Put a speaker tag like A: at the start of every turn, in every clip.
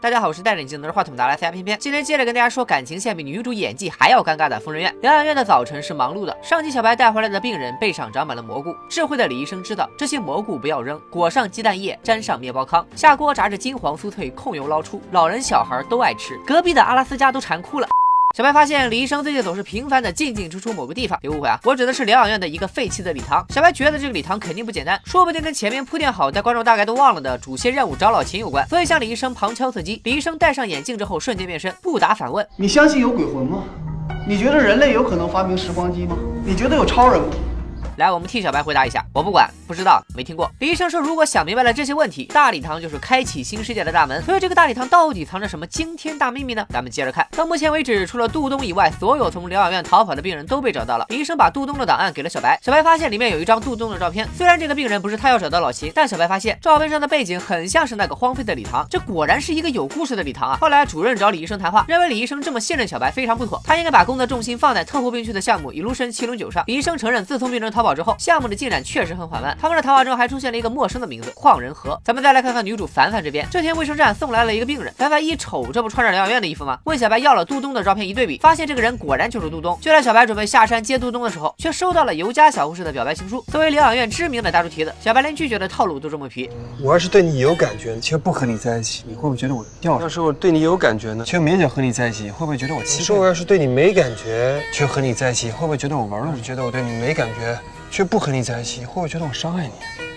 A: 大家好，我是戴着眼镜拿着话筒的阿拉斯加偏偏。今天接着跟大家说感情线比女主演技还要尴尬的疯人院。疗养院的早晨是忙碌的，上级小白带回来的病人背上长满了蘑菇。智慧的李医生知道这些蘑菇不要扔，裹上鸡蛋液，沾上面包糠，下锅炸至金黄酥脆，控油捞出，老人小孩都爱吃。隔壁的阿拉斯加都馋哭了。小白发现李医生最近总是频繁的进进出出某个地方，别误会啊，我指的是疗养院的一个废弃的礼堂。小白觉得这个礼堂肯定不简单，说不定跟前面铺垫好但观众大概都忘了的主线任务找老秦有关，所以向李医生旁敲侧击。李医生戴上眼镜之后瞬间变身，不答反问：
B: 你相信有鬼魂吗？你觉得人类有可能发明时光机吗？你觉得有超人吗？
A: 来，我们替小白回答一下，我不管，不知道，没听过。李医生说，如果想明白了这些问题，大礼堂就是开启新世界的大门。所以这个大礼堂到底藏着什么惊天大秘密呢？咱们接着看。到目前为止，除了杜东以外，所有从疗养院逃跑的病人都被找到了。李医生把杜东的档案给了小白，小白发现里面有一张杜东的照片。虽然这个病人不是他要找的老秦，但小白发现照片上的背景很像是那个荒废的礼堂，这果然是一个有故事的礼堂啊。后来主任找李医生谈话，认为李医生这么信任小白非常不妥，他应该把工作重心放在特护病区的项目一路升七轮九上。李医生承认，自从病人逃跑之后，项目的进进展确实很缓慢。他们的谈话中还出现了一个陌生的名字——旷人和。咱们再来看看女主凡凡这边。这天卫生站送来了一个病人，凡凡一瞅，这不穿着疗养院的衣服吗？问小白要了杜东的照片一对比，发现这个人果然就是杜东。就在小白准备下山接杜东的时候，却收到了尤佳小护士的表白情书。作为疗养院知名的大猪蹄子，小白连拒绝的套路都这么皮。
C: 我要是对你有感觉，却不和你在一起，你会不会觉得我吊？要是我对你有感觉呢，却勉强和你在一起，会不会觉得我欺骗？说我要是对你没感觉，却和你在一起，会不会觉得我玩弄？觉得我对你没感觉？却不和你在一起，会不会觉得我伤害你？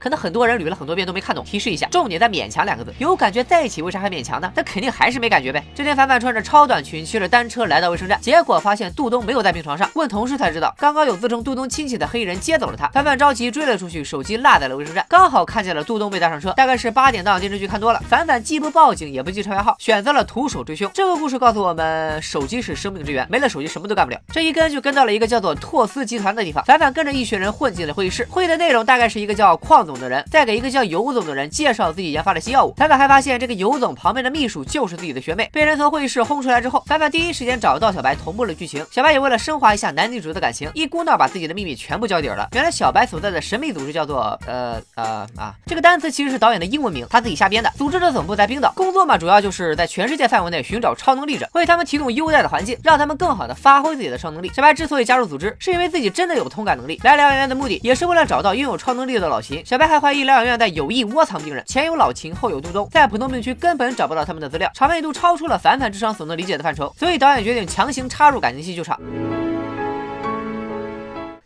A: 可能很多人捋了很多遍都没看懂，提示一下，重点在“勉强”两个字。有感觉在一起，为啥还勉强呢？那肯定还是没感觉呗。这天，凡凡穿着超短裙，骑着单车来到卫生站，结果发现杜东没有在病床上。问同事才知道，刚刚有自称杜东亲戚的黑衣人接走了他。凡凡着急追了出去，手机落在了卫生站，刚好看见了杜东被带上车。大概是八点档电视剧看多了，凡凡既不报警，也不记车牌号，选择了徒手追凶。这个故事告诉我们，手机是生命之源，没了手机什么都干不了。这一跟就跟到了一个叫做拓斯集团的地方。凡凡跟着一群人混进了会议室，会议的内容大概是一个叫邝总的人在给一个。叫尤总的人介绍自己研发的新药物，凡凡还发现这个尤总旁边的秘书就是自己的学妹。被人从会议室轰出来之后，凡凡第一时间找到小白同步了剧情。小白也为了升华一下男女主的感情，一股脑把自己的秘密全部交底了。原来小白所在的神秘组织叫做呃呃啊，这个单词其实是导演的英文名，他自己瞎编的。组织的总部在冰岛，工作嘛主要就是在全世界范围内寻找超能力者，为他们提供优待的环境，让他们更好的发挥自己的超能力。小白之所以加入组织，是因为自己真的有通感能力。来疗养院的目的也是为了找到拥有超能力的老秦。小白还怀疑疗养院在有意窝藏。病人前有老秦，后有杜东，在普通病区根本找不到他们的资料，场面一度超出了凡凡智商所能理解的范畴，所以导演决定强行插入感情戏救场。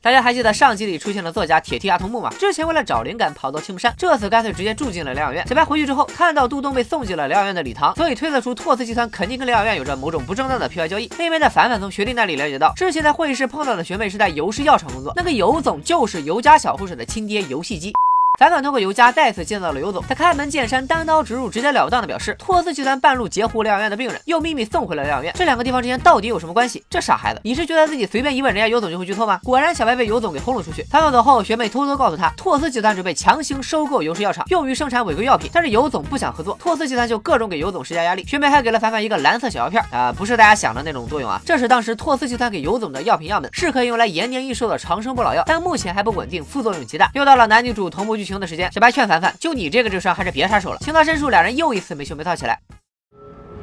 A: 大家还记得上集里出现了作家铁蹄阿童木吗？之前为了找灵感跑到青木山，这次干脆直接住进了疗养院。小白回去之后看到杜东被送进了疗养院的礼堂，所以推测出拓斯集团肯定跟疗养院有着某种不正当的 P Y 交易。那边的凡凡从学弟那里了解到，之前在会议室碰到的学妹是在尤氏药厂工作，那个尤总就是尤家小护士的亲爹游戏机。凡凡通过尤佳再次见到了尤总，他开门见山、单刀直入、直截了当的表示，托斯集团半路截胡疗养院的病人，又秘密送回了疗养院，这两个地方之间到底有什么关系？这傻孩子，你是觉得自己随便一问人家尤总就会剧透吗？果然，小白被尤总给轰了出去。凡凡走后，学妹偷偷告诉他，托斯集团准备强行收购尤氏药厂，用于生产违规药品，但是尤总不想合作，托斯集团就各种给尤总施加压力。学妹还给了凡凡一个蓝色小药片，啊，不是大家想的那种作用啊，这是当时托斯集团给尤总的药品样本，是可以用来延年益寿的长生不老药，但目前还不稳定，副作用极大。又到了男女主同步剧情的时间，小白劝。凡凡，就你这个智商，还是别插手了。情到深处，两人又一次没羞没臊起来。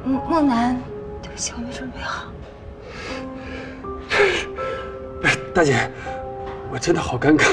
D: 梦楠，对不起，我没准备好。
C: 大姐，我真的好尴尬。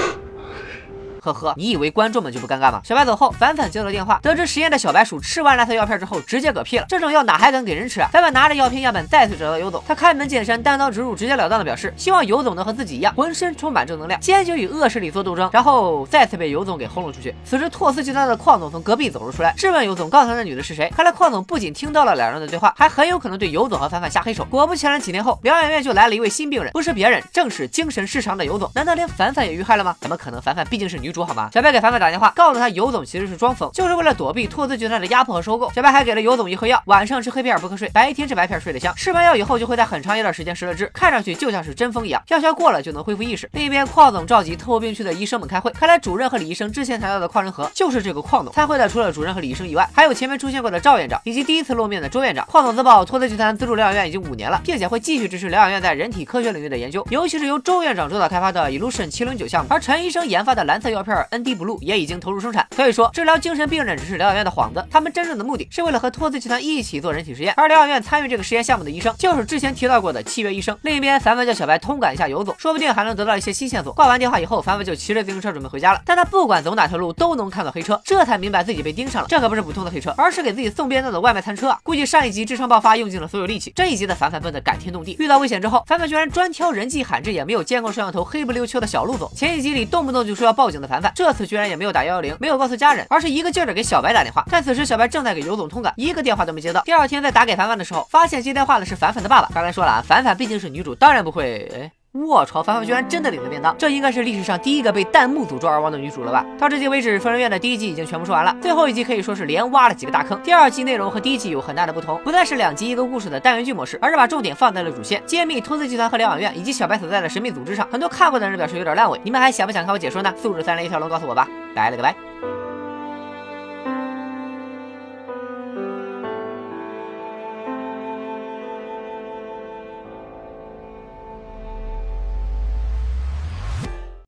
A: 呵呵，你以为观众们就不尴尬吗？小白走后，凡凡接到电话，得知实验的小白鼠吃完蓝色药片之后直接嗝屁了。这种药哪还敢给人吃啊？凡凡拿着药片样本再次找到尤总，他开门见山、单刀直入、直截了当的表示，希望尤总能和自己一样，浑身充满正能量，坚决与恶势力做斗争。然后再次被尤总给轰了出去。此时，拓斯集团的邝总从隔壁走了出来，质问尤总刚才那女的是谁。看来邝总不仅听到了两人的对话，还很有可能对尤总和凡凡下黑手。果不其然，几天后疗养院就来了一位新病人，不是别人，正是精神失常的尤总。难道连凡凡也遇害了吗？怎么可能？凡凡毕竟是女主好吗？小白给凡。凡打电话告诉他，尤总其实是装疯，就是为了躲避拓斯集团的压迫和收购。小白还给了尤总一盒药，晚上吃黑片不瞌睡，白天吃白片睡得香。吃完药以后就会在很长一段时间失了智，看上去就像是真疯一样。药效过了就能恢复意识。另一边，邝总召集特务病区的医生们开会，看来主任和李医生之前谈到的邝仁和就是这个邝总。参会的除了主任和李医生以外，还有前面出现过的赵院长以及第一次露面的周院长。邝总自曝托斯集团资助疗养院已经五年了，并且会继续支持疗养院在人体科学领域的研究，尤其是由周院长主导开发的 Illusion 七零九项目，而陈医生研发的蓝色药。药片 ND Blue 也已经投入生产。可以说，治疗精神病人只是疗养院的幌子，他们真正的目的是为了和托斯集团一起做人体实验。而疗养院参与这个实验项目的医生，就是之前提到过的契约医生。另一边，凡凡叫小白通感一下游总，说不定还能得到一些新线索。挂完电话以后，凡凡就骑着自行车准备回家了。但他不管走哪条路都能看到黑车，这才明白自己被盯上了。这可不是普通的黑车，而是给自己送便当的外卖餐车啊！估计上一集智商爆发用尽了所有力气，这一集的凡凡笨得感天动地。遇到危险之后，凡凡居然专挑人迹罕至也没有见过摄像头、黑不溜秋的小路走。前一集里动不动就说要报警的凡凡，这次居然也没有打幺幺零，没有告诉家人，而是一个劲儿的给小白打电话。但此时小白正在给尤总通感，一个电话都没接到。第二天在打给凡凡的时候，发现接电话的是凡凡的爸爸。刚才说了啊，凡凡毕竟是女主，当然不会哎。卧槽！凡凡居然真的领了便当，这应该是历史上第一个被弹幕诅咒而亡的女主了吧？到至今为止，疯人院的第一季已经全部说完了，最后一集可以说是连挖了几个大坑。第二季内容和第一季有很大的不同，不再是两集一个故事的单元剧模式，而是把重点放在了主线，揭秘投资集团和疗养院以及小白所在的神秘组织上。很多看过的人表示有点烂尾，你们还想不想看我解说呢？素质三连一条龙告诉我吧，拜了个拜。